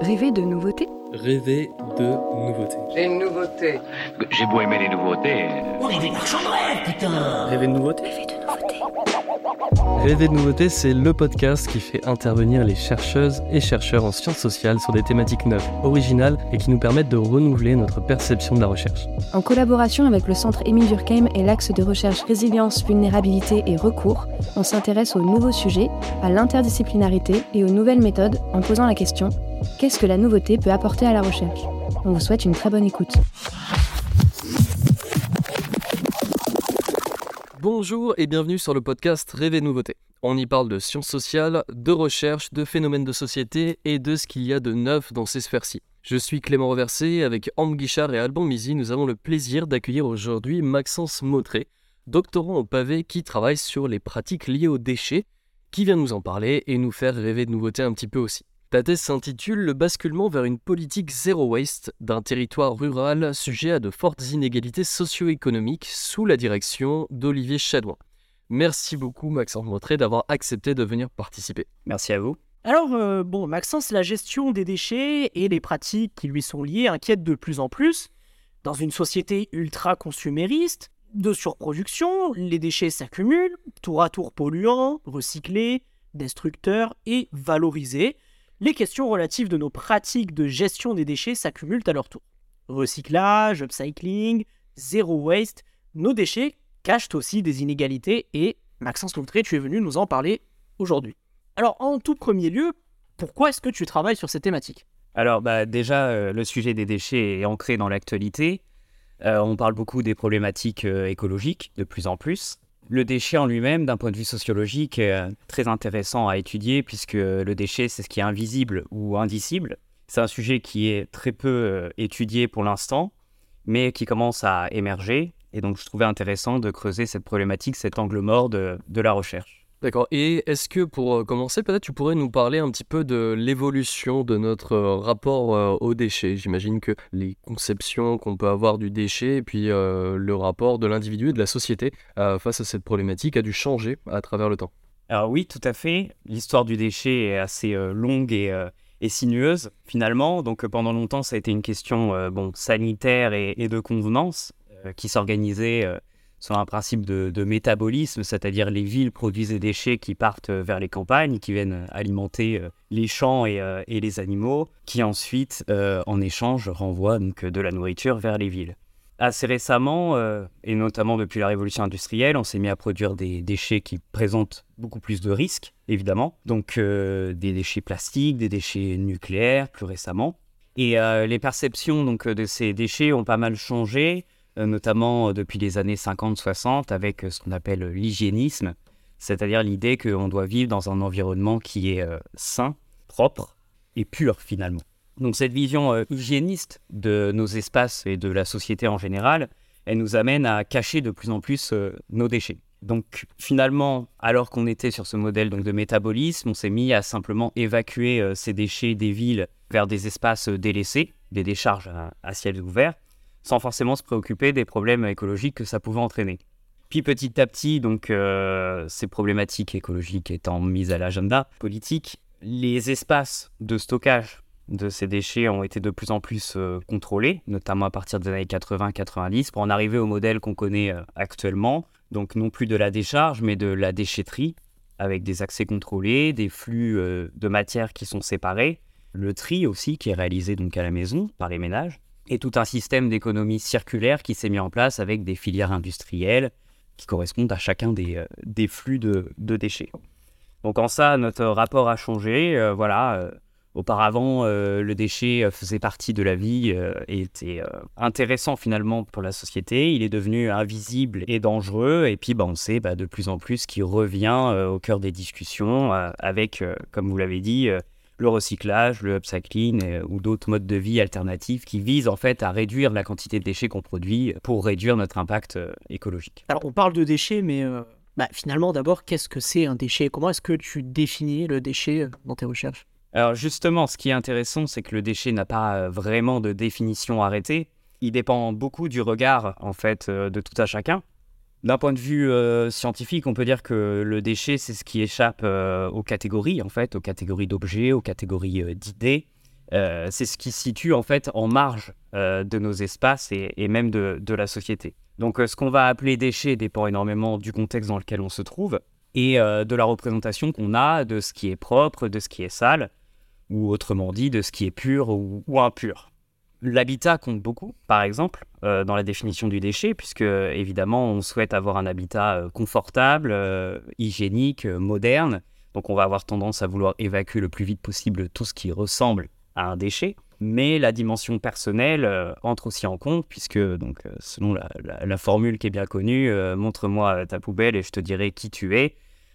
Rêver de nouveautés Rêver de nouveautés. Les nouveautés. J'ai beau aimer les nouveautés. On est des marchands de rêve, putain Rêver de nouveautés Rêver de nouveautés c'est le podcast qui fait intervenir les chercheuses et chercheurs en sciences sociales sur des thématiques neuves, originales et qui nous permettent de renouveler notre perception de la recherche. En collaboration avec le centre Émile Durkheim et l'axe de recherche résilience, vulnérabilité et recours, on s'intéresse aux nouveaux sujets, à l'interdisciplinarité et aux nouvelles méthodes en posant la question qu'est-ce que la nouveauté peut apporter à la recherche? On vous souhaite une très bonne écoute. Bonjour et bienvenue sur le podcast Rêver de nouveautés. On y parle de sciences sociales, de recherche, de phénomènes de société et de ce qu'il y a de neuf dans ces sphères-ci. Je suis Clément Reversé, avec Ambre Guichard et Alban Mizi, nous avons le plaisir d'accueillir aujourd'hui Maxence Mautré, doctorant au pavé qui travaille sur les pratiques liées aux déchets, qui vient nous en parler et nous faire rêver de nouveautés un petit peu aussi. Ta thèse s'intitule Le basculement vers une politique zéro waste d'un territoire rural sujet à de fortes inégalités socio-économiques sous la direction d'Olivier Chadouin. Merci beaucoup Maxence Mautré d'avoir accepté de venir participer. Merci à vous. Alors, euh, bon, Maxence, la gestion des déchets et les pratiques qui lui sont liées inquiètent de plus en plus. Dans une société ultra-consumériste, de surproduction, les déchets s'accumulent, tour à tour polluants, recyclés, destructeurs et valorisés. Les questions relatives de nos pratiques de gestion des déchets s'accumulent à leur tour. Recyclage, upcycling, zéro waste, nos déchets cachent aussi des inégalités et Maxence Mautré, tu es venu nous en parler aujourd'hui. Alors, en tout premier lieu, pourquoi est-ce que tu travailles sur ces thématiques? Alors, bah, déjà, euh, le sujet des déchets est ancré dans l'actualité. Euh, on parle beaucoup des problématiques euh, écologiques, de plus en plus. Le déchet en lui-même, d'un point de vue sociologique, est euh, très intéressant à étudier, puisque le déchet, c'est ce qui est invisible ou indicible. C'est un sujet qui est très peu euh, étudié pour l'instant, mais qui commence à émerger. Et donc, je trouvais intéressant de creuser cette problématique, cet angle mort de, de la recherche. D'accord. Et est-ce que pour euh, commencer, peut-être tu pourrais nous parler un petit peu de l'évolution de notre euh, rapport euh, aux déchets? J'imagine que les conceptions qu'on peut avoir du déchet et puis euh, le rapport de l'individu et de la société face à cette problématique a dû changer à travers le temps. Alors oui, tout à fait. L'histoire du déchet est assez longue et, et sinueuse, finalement. Donc pendant longtemps, ça a été une question bon, sanitaire et, de convenance qui s'organisait sur un principe de, métabolisme, c'est-à-dire les villes produisent des déchets qui partent euh, vers les campagnes, qui viennent alimenter euh, les champs et, euh, les animaux, qui ensuite, euh, en échange, renvoient donc, euh, de la nourriture vers les villes. Assez récemment, euh, et notamment depuis la révolution industrielle, on s'est mis à produire des déchets qui présentent beaucoup plus de risques, évidemment. Donc euh, des déchets plastiques, des déchets nucléaires, plus récemment. Et euh, les perceptions donc, de ces déchets ont pas mal changé, euh, notamment euh, depuis les années 50-60, avec euh, ce qu'on appelle l'hygiénisme, c'est-à-dire l'idée qu'on doit vivre dans un environnement qui est euh, sain, propre et pur finalement. Donc cette vision euh, hygiéniste de nos espaces et de la société en général, elle nous amène à cacher de plus en plus euh, nos déchets. Donc finalement, alors qu'on était sur ce modèle donc, de métabolisme, on s'est mis à simplement évacuer euh, ces déchets des villes vers des espaces euh, délaissés, des décharges à ciel ouvert, sans forcément se préoccuper des problèmes écologiques que ça pouvait entraîner. Puis petit à petit, donc euh, ces problématiques écologiques étant mises à l'agenda politique, les espaces de stockage de ces déchets ont été de plus en plus euh, contrôlés, notamment à partir des années 80-90, pour en arriver au modèle qu'on connaît euh, actuellement, donc non plus de la décharge, mais de la déchetterie, avec des accès contrôlés, des flux de matière qui sont séparés, le tri aussi qui est réalisé donc à la maison par les ménages, et tout un système d'économie circulaire qui s'est mis en place avec des filières industrielles qui correspondent à chacun des, euh, flux de, déchets. Donc en ça, notre rapport a changé. euh, voilà, euh, auparavant, le déchet faisait partie de la vie et était intéressant finalement pour la société. Il est devenu invisible et dangereux. Et puis, bah, on sait bah, de plus en plus qu'il revient au cœur des discussions avec, comme vous l'avez dit, le recyclage, le upcycling euh, ou d'autres modes de vie alternatifs qui visent en fait à réduire la quantité de déchets qu'on produit pour réduire notre impact euh, écologique. Alors, on parle de déchets, mais euh, bah, finalement, d'abord, qu'est-ce que c'est un déchet? Comment est-ce que tu définis le déchet euh, dans tes recherches? Alors justement, ce qui est intéressant, c'est que le déchet n'a pas euh, vraiment de définition arrêtée. Il dépend beaucoup du regard en fait euh, de tout à chacun. D'un point de vue euh, scientifique, on peut dire que le déchet, c'est ce qui échappe euh, aux catégories, en fait, aux catégories d'objets, aux catégories euh, d'idées. c'est ce qui situe en fait en marge de nos espaces et, même de, la société. Donc ce qu'on va appeler déchets dépend énormément du contexte dans lequel on se trouve et de la représentation qu'on a de ce qui est propre, de ce qui est sale, ou autrement dit de ce qui est pur ou impur. L'habitat compte beaucoup, par exemple, euh, dans la définition du déchet, puisque évidemment on souhaite avoir un habitat euh, confortable, euh, hygiénique, moderne. Donc on va avoir tendance à vouloir évacuer le plus vite possible tout ce qui ressemble à un déchet. Mais la dimension personnelle entre aussi en compte, puisque donc selon la, formule qui est bien connue, montre-moi ta poubelle et je te dirai qui tu es.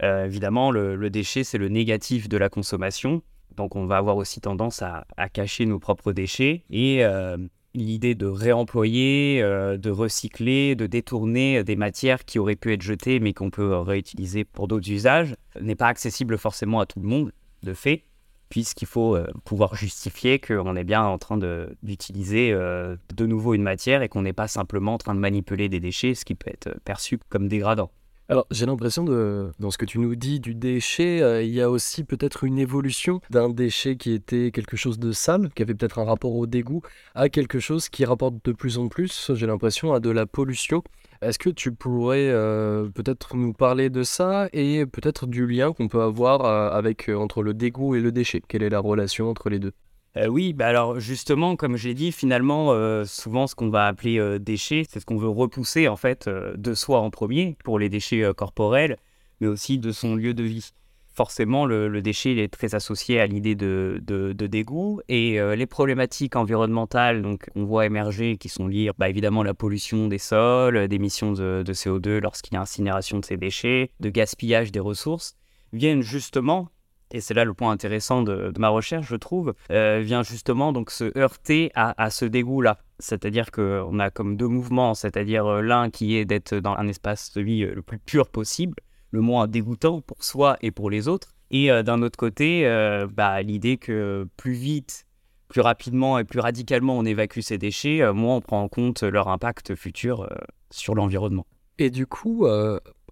Évidemment, le déchet c'est le négatif de la consommation. Donc on va avoir aussi tendance à, cacher nos propres déchets et euh, l'idée de réemployer, euh, de recycler, de détourner des matières qui auraient pu être jetées mais qu'on peut réutiliser pour d'autres usages n'est pas accessible forcément à tout le monde de fait puisqu'il faut euh, pouvoir justifier qu'on est bien en train d'utiliser de nouveau une matière et qu'on n'est pas simplement en train de manipuler des déchets, ce qui peut être perçu comme dégradant. Alors, j'ai l'impression de, dans ce que tu nous dis du déchet, euh, il y a aussi peut-être une évolution d'un déchet qui était quelque chose de sale, qui avait peut-être un rapport au dégoût, à quelque chose qui rapporte de plus en plus, j'ai l'impression, à de la pollution. Est-ce que tu pourrais euh, peut-être nous parler de ça et peut-être du lien qu'on peut avoir euh, avec, entre le dégoût et le déchet? Quelle est la relation entre les deux? Euh, oui, bah alors justement, comme je l'ai dit, finalement, euh, souvent ce qu'on va appeler euh, déchets, c'est ce qu'on veut repousser en fait euh, de soi en premier pour les déchets corporels, mais aussi de son lieu de vie. Forcément, le, déchet est très associé à l'idée de, dégoût et les problématiques environnementales donc on voit émerger qui sont liées bah, évidemment à la pollution des sols, d'émissions de CO2 lorsqu'il y a incinération de ces déchets, de gaspillage des ressources, viennent justement et c'est là le point intéressant de, ma recherche, je trouve, euh, vient justement donc se heurter à, ce dégoût-là. C'est-à-dire qu'on a comme deux mouvements, c'est-à-dire euh, l'un qui est d'être dans un espace de vie euh, le plus pur possible, le moins dégoûtant pour soi et pour les autres, et d'un autre côté, bah, l'idée que plus vite, plus rapidement et plus radicalement on évacue ces déchets, moins on prend en compte leur impact futur sur l'environnement. Et du coup,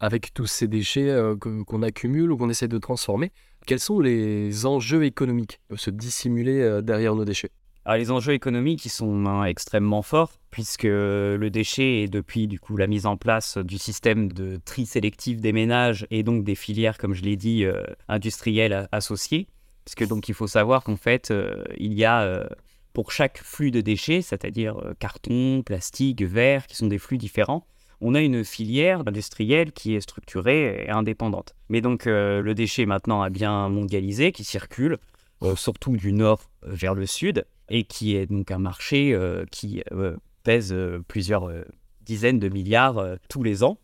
avec tous ces déchets qu'on accumule ou qu'on essaie de transformer, quels sont les enjeux économiques qui peuvent se dissimuler euh, derrière nos déchets? Les enjeux économiques ils sont hein, extrêmement forts puisque le déchet est depuis du coup la mise en place du système de tri sélectif des ménages et donc des filières comme je l'ai dit euh, industrielles associées. Parce donc il faut savoir qu'en fait euh, il y a pour chaque flux de déchets c'est-à-dire carton, plastique, verre qui sont des flux différents on a une filière industrielle qui est structurée et indépendante. Mais donc euh, le déchet maintenant a bien mondialisé, qui circule euh, surtout du nord vers le sud, et qui est donc un marché euh, qui pèse plusieurs dizaines de milliards tous les ans.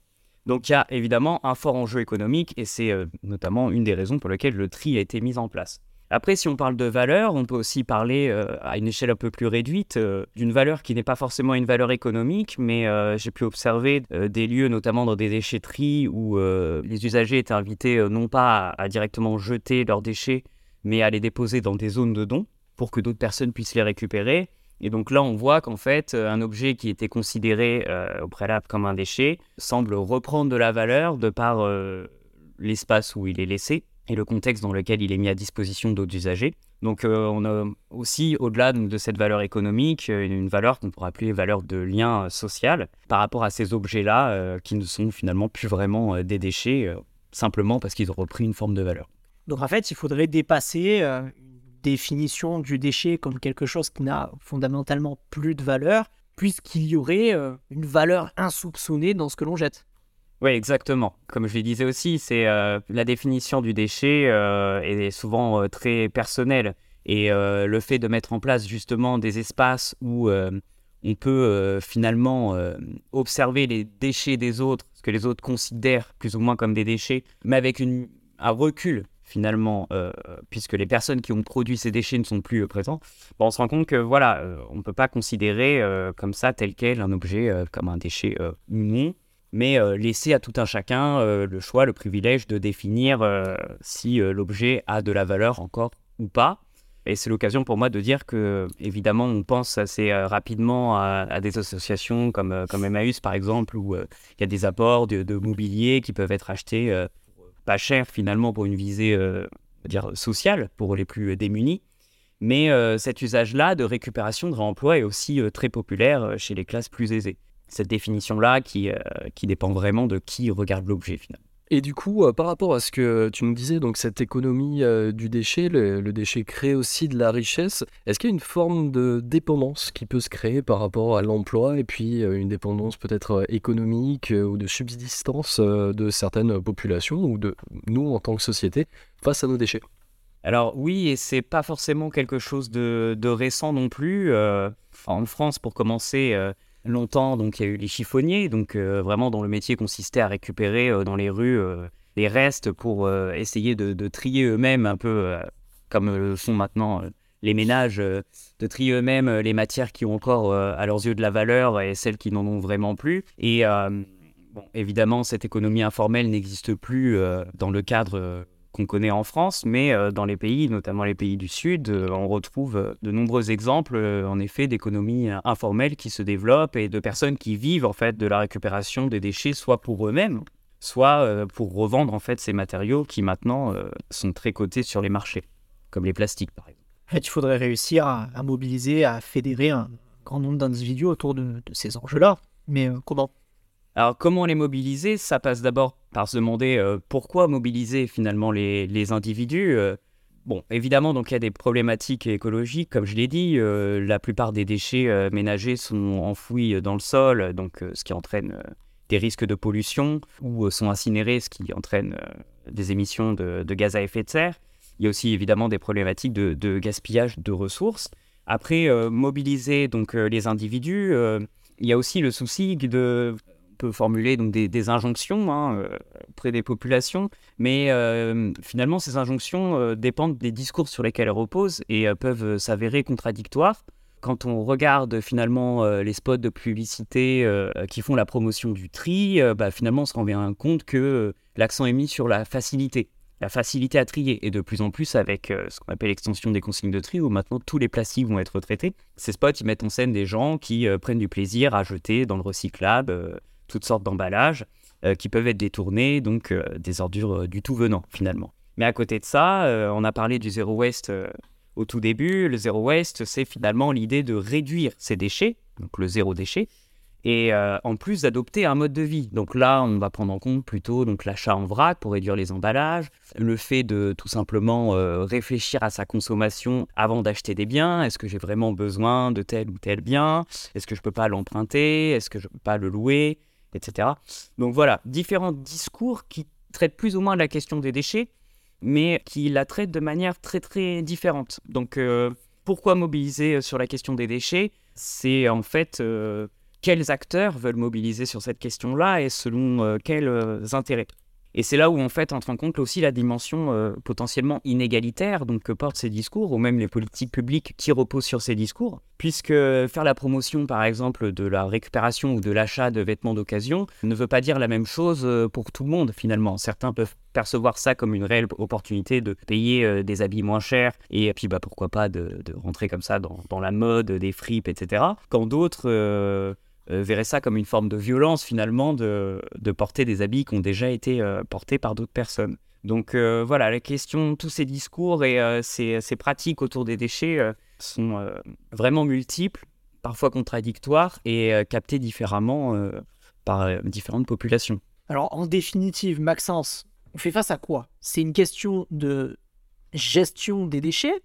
Donc il y a évidemment un fort enjeu économique, et c'est notamment une des raisons pour lesquelles le tri a été mis en place. Après, si on parle de valeur, on peut aussi parler euh, à une échelle un peu plus réduite euh, d'une valeur qui n'est pas forcément une valeur économique, mais euh, j'ai pu observer des lieux, notamment dans des déchetteries, où les usagers étaient invités non pas à, directement jeter leurs déchets, mais à les déposer dans des zones de don pour que d'autres personnes puissent les récupérer. Et donc là, on voit qu'en fait, un objet qui était considéré au préalable comme un déchet semble reprendre de la valeur de par l'espace où il est laissé et le contexte dans lequel il est mis à disposition d'autres usagers. Donc euh, on a aussi, au-delà de cette valeur économique, euh, une valeur qu'on pourrait appeler valeur de lien euh, social par rapport à ces objets-là qui ne sont finalement plus vraiment des déchets, simplement parce qu'ils ont repris une forme de valeur. Donc en fait, il faudrait dépasser une définition du déchet comme quelque chose qui n'a fondamentalement plus de valeur, puisqu'il y aurait une valeur insoupçonnée dans ce que l'on jette. Oui, exactement. Comme je le disais aussi, c'est euh, la définition du déchet euh, est souvent euh, très personnelle. Et le fait de mettre en place justement des espaces où on peut finalement observer les déchets des autres, ce que les autres considèrent plus ou moins comme des déchets, mais avec une, un recul finalement, puisque les personnes qui ont produit ces déchets ne sont plus présents, bon, on se rend compte que voilà, on ne peut pas considérer comme ça tel quel un objet comme un déchet non mais euh, laisser à tout un chacun euh, le choix, le privilège de définir euh, si l'objet a de la valeur encore ou pas. Et c'est l'occasion pour moi de dire que, évidemment, on pense assez rapidement à, des associations comme, comme Emmaüs, par exemple, où il y a des apports de, de mobilier qui peuvent être achetés pas cher, finalement, pour une visée dire, sociale, pour les plus démunis. Mais cet usage-là de récupération de réemploi est aussi très populaire chez les classes plus aisées. Cette définition-là qui, qui dépend vraiment de qui regarde l'objet finalement. Et du coup, par rapport à ce que tu nous disais, donc cette économie du déchet, le, le, déchet crée aussi de la richesse. Est-ce qu'il y a une forme de dépendance qui peut se créer par rapport à l'emploi et puis une dépendance peut-être économique ou de subsistance de certaines populations ou de nous en tant que société face à nos déchets? Alors oui, et c'est pas forcément quelque chose de, récent non plus. Euh, en France, pour commencer, euh, longtemps, donc il y a eu les chiffonniers, donc euh, vraiment dont le métier consistait à récupérer dans les rues les restes pour essayer de, trier eux-mêmes un peu comme le font maintenant les ménages, de trier eux-mêmes les matières qui ont encore à leurs yeux de la valeur et celles qui n'en ont vraiment plus. Et évidemment, cette économie informelle n'existe plus dans le cadre qu'on connaît en France, mais euh, dans les pays, notamment les pays du Sud, euh, on retrouve euh, de nombreux exemples, en effet, d'économies informelles qui se développent et de personnes qui vivent en fait de la récupération des déchets, soit pour eux-mêmes, soit pour revendre en fait ces matériaux qui maintenant sont très cotés sur les marchés, comme les plastiques par exemple. il faudrait réussir à, mobiliser, à fédérer un grand nombre d'individus autour de ces enjeux-là. Mais comment alors comment les mobiliser? Ça passe d'abord par se demander euh, pourquoi mobiliser finalement les, individus. Euh. bon, évidemment, donc il y a des problématiques écologiques, comme je l'ai dit. Euh, la plupart des déchets ménagers sont enfouis dans le sol, donc ce qui entraîne des risques de pollution, ou sont incinérés, ce qui entraîne des émissions de, gaz à effet de serre. Il y a aussi évidemment des problématiques de, de gaspillage de ressources. Après, mobiliser donc les individus, il y a aussi le souci de peut formuler donc des, injonctions hein, euh, auprès des populations, mais euh, finalement ces injonctions euh, dépendent des discours sur lesquels elles reposent et peuvent s'avérer contradictoires. Quand on regarde finalement les spots de publicité qui font la promotion du tri, bah, finalement on se rend bien compte que l'accent est mis sur la facilité la facilité à trier et de plus en plus avec ce qu'on appelle l'extension des consignes de tri où maintenant tous les plastiques vont être traités. Ces spots, ils mettent en scène des gens qui prennent du plaisir à jeter dans le recyclable toutes sortes d'emballages euh, qui peuvent être détournés, donc euh, des ordures euh, du tout venant finalement. Mais à côté de ça, on a parlé du zéro waste au tout début. Le zéro waste, c'est finalement l'idée de réduire ces déchets, donc le zéro déchet, et en plus d'adopter un mode de vie. Donc là, on va prendre en compte plutôt donc l'achat en vrac pour réduire les emballages, le fait de tout simplement réfléchir à sa consommation avant d'acheter des biens. Est-ce que j'ai vraiment besoin de tel ou tel bien? Est-ce que je peux pas l'emprunter? Est-ce que je peux pas le louer? Etc. Donc voilà, différents discours qui traitent plus ou moins la question des déchets, mais qui la traitent de manière très très différente. Donc euh, pourquoi mobiliser euh, sur la question des déchets? C'est en fait euh, quels acteurs veulent mobiliser sur cette question-là et selon quels intérêts? Et c'est là où en fait entre en compte aussi la dimension euh, potentiellement inégalitaire donc que portent ces discours ou même les politiques publiques qui reposent sur ces discours, puisque faire la promotion par exemple de la récupération ou de l'achat de vêtements d'occasion ne veut pas dire la même chose euh, pour tout le monde finalement. Certains peuvent percevoir ça comme une réelle opportunité de payer euh, des habits moins chers et puis bah pourquoi pas de, rentrer comme ça dans, la mode des fripes etc. Quand d'autres verrait ça comme une forme de violence finalement de, porter des habits qui ont déjà été euh, portés par d'autres personnes. Donc euh, voilà, la question, tous ces discours et ces, pratiques autour des déchets sont vraiment multiples, parfois contradictoires et captés différemment par différentes populations. Alors en définitive, Maxence, on fait face à quoi? C'est une question de gestion des déchets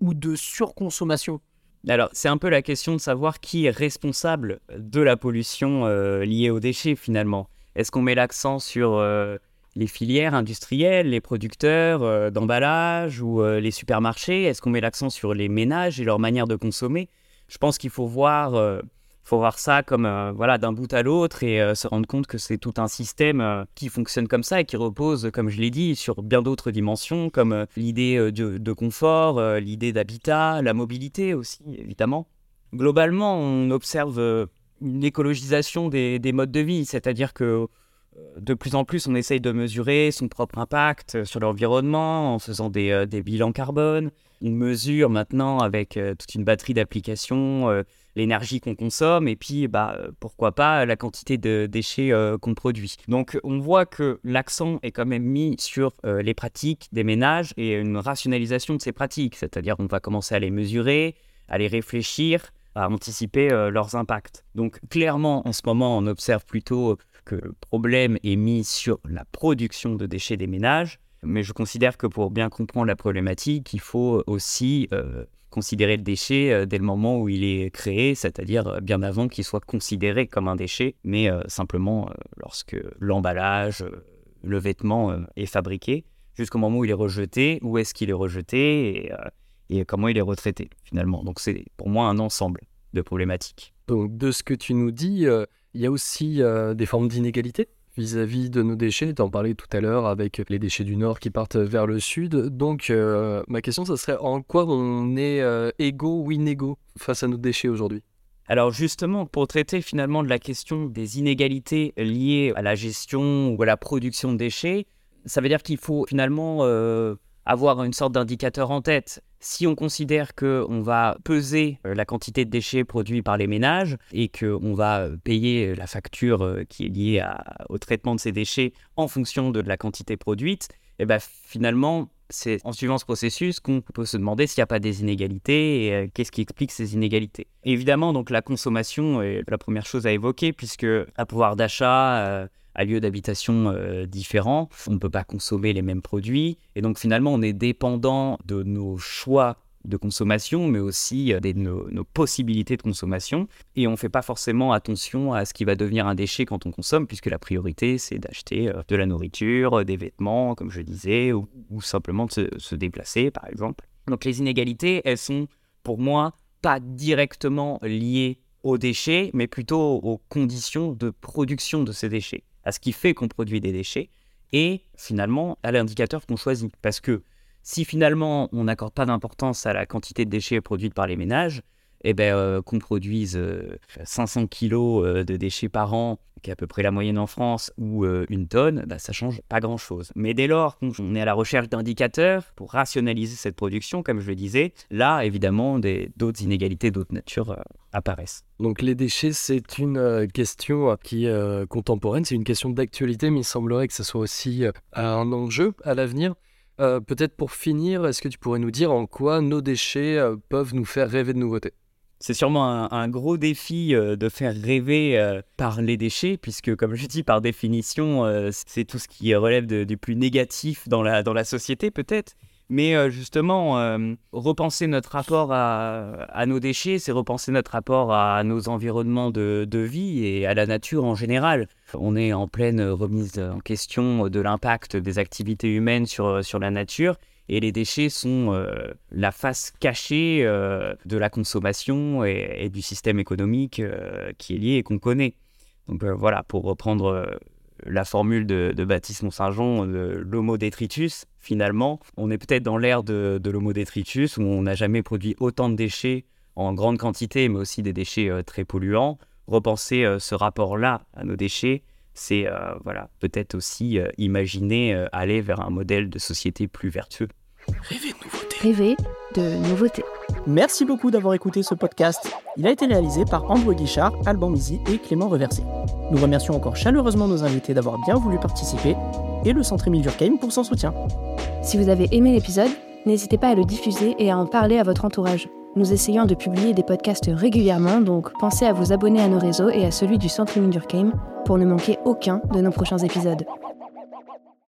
ou de surconsommation? Alors, c'est un peu la question de savoir qui est responsable de la pollution euh, liée aux déchets finalement. Est-ce qu'on met l'accent sur euh, les filières industrielles, les producteurs euh, d'emballage ou les supermarchés? Est-ce qu'on met l'accent sur les ménages et leur manière de consommer? Je pense qu'il faut voir faut voir ça comme euh, voilà d'un bout à l'autre et euh, se rendre compte que c'est tout un système euh, qui fonctionne comme ça et qui repose, comme je l'ai dit, sur bien d'autres dimensions comme l'idée de, confort, l'idée d'habitat, la mobilité aussi évidemment. Globalement, on observe une écologisation des, des modes de vie, c'est-à-dire que de plus en plus, on essaye de mesurer son propre impact sur l'environnement en faisant des, des, bilans carbone. On mesure maintenant avec toute une batterie d'applications l'énergie qu'on consomme et puis bah, euh, pourquoi pas la quantité de déchets euh, qu'on produit. Donc on voit que l'accent est quand même mis sur euh, les pratiques des ménages et une rationalisation de ces pratiques, c'est-à-dire on va commencer à les mesurer, à les réfléchir, à anticiper leurs impacts. Donc clairement en ce moment on observe plutôt que le problème est mis sur la production de déchets des ménages, mais je considère que pour bien comprendre la problématique, il faut aussi considérer le déchet euh, dès le moment où il est créé, c'est-à-dire euh, bien avant qu'il soit considéré comme un déchet, mais euh, simplement lorsque l'emballage, le vêtement est fabriqué, jusqu'au moment où il est rejeté, où est-ce qu'il est rejeté et, comment il est retraité finalement. Donc c'est pour moi un ensemble de problématiques. Donc de ce que tu nous dis, il y a aussi des formes d'inégalité vis-à-vis de nos déchets. Tu en parlais tout à l'heure avec les déchets du nord qui partent vers le sud. Donc, euh, ma question, ça serait en quoi on est euh, égaux ou inégaux face à nos déchets aujourd'hui? Alors justement, pour traiter finalement de la question des inégalités liées à la gestion ou à la production de déchets, ça veut dire qu'il faut finalement euh, avoir une sorte d'indicateur en tête. Si on considère qu'on va peser euh, la quantité de déchets produits par les ménages et qu'on va euh, payer la facture euh, qui est liée au traitement de ces déchets en fonction de la quantité produite, et eh ben finalement, c'est en suivant ce processus qu'on peut se demander s'il n'y a pas des inégalités et qu'est-ce qui explique ces inégalités. évidemment, donc la consommation est la première chose à évoquer puisque à pouvoir d'achat, à lieu d'habitation euh, différents. On ne peut pas consommer les mêmes produits. Et donc finalement, on est dépendant de nos choix de consommation, mais aussi euh, de nos, possibilités de consommation. Et on ne fait pas forcément attention à ce qui va devenir un déchet quand on consomme, puisque la priorité, c'est d'acheter euh, de la nourriture, des vêtements, comme je disais, ou, simplement de se, se, déplacer, par exemple. Donc les inégalités, elles sont, pour moi, pas directement liées aux déchets, mais plutôt aux conditions de production de ces déchets à ce qui fait qu'on produit des déchets et finalement à l'indicateur qu'on choisit. Parce que si finalement on n'accorde pas d'importance à la quantité de déchets produites par les ménages, eh ben, euh, qu'on produise 500 euh, kilos euh, de déchets par an, qui est à peu près la moyenne en France, ou une tonne, bah, ça change pas grand-chose. Mais dès lors qu'on est à la recherche d'indicateurs pour rationaliser cette production, comme je le disais, là, évidemment, d'autres inégalités d'autres natures apparaissent. Donc les déchets, c'est une question qui est contemporaine, c'est une question d'actualité, mais il semblerait que ce soit aussi un enjeu à l'avenir. Peut-être pour finir, est-ce que tu pourrais nous dire en quoi nos déchets peuvent nous faire rêver de nouveautés? C'est sûrement un, gros défi euh, de faire rêver euh, par les déchets, puisque comme je dis, par définition, euh, c'est tout ce qui relève du plus négatif dans la, dans la société peut-être. Mais justement, repenser notre rapport à, nos déchets, c'est repenser notre rapport à nos environnements de, de, vie et à la nature en général. On est en pleine remise en question de l'impact des activités humaines sur, sur la nature. Et les déchets sont euh, la face cachée euh, de la consommation et, du système économique euh, qui est lié et qu'on connaît. Donc voilà, pour reprendre la formule de, Baptiste Mont-Saint-Jean, l'homo detritus, finalement, on est peut-être dans l'ère de, de l'homo detritus où on n'a jamais produit autant de déchets en grande quantité, mais aussi des déchets très polluants. Repenser ce rapport-là à nos déchets, c'est voilà, peut-être aussi imaginer aller vers un modèle de société plus vertueux. Rêver de nouveautés. Rêver de nouveautés. Merci beaucoup d'avoir écouté ce podcast. Il a été réalisé par Andrew Guichard, Alban Mizi et Clément Reversé. Nous remercions encore chaleureusement nos invités d'avoir bien voulu participer et le Centre Émile Durkheim pour son soutien. Si vous avez aimé l'épisode, n'hésitez pas à le diffuser et à en parler à votre entourage. Nous essayons de publier des podcasts régulièrement, donc pensez à vous abonner à nos réseaux et à celui du Centre Émile Durkheim pour ne manquer aucun de nos prochains épisodes.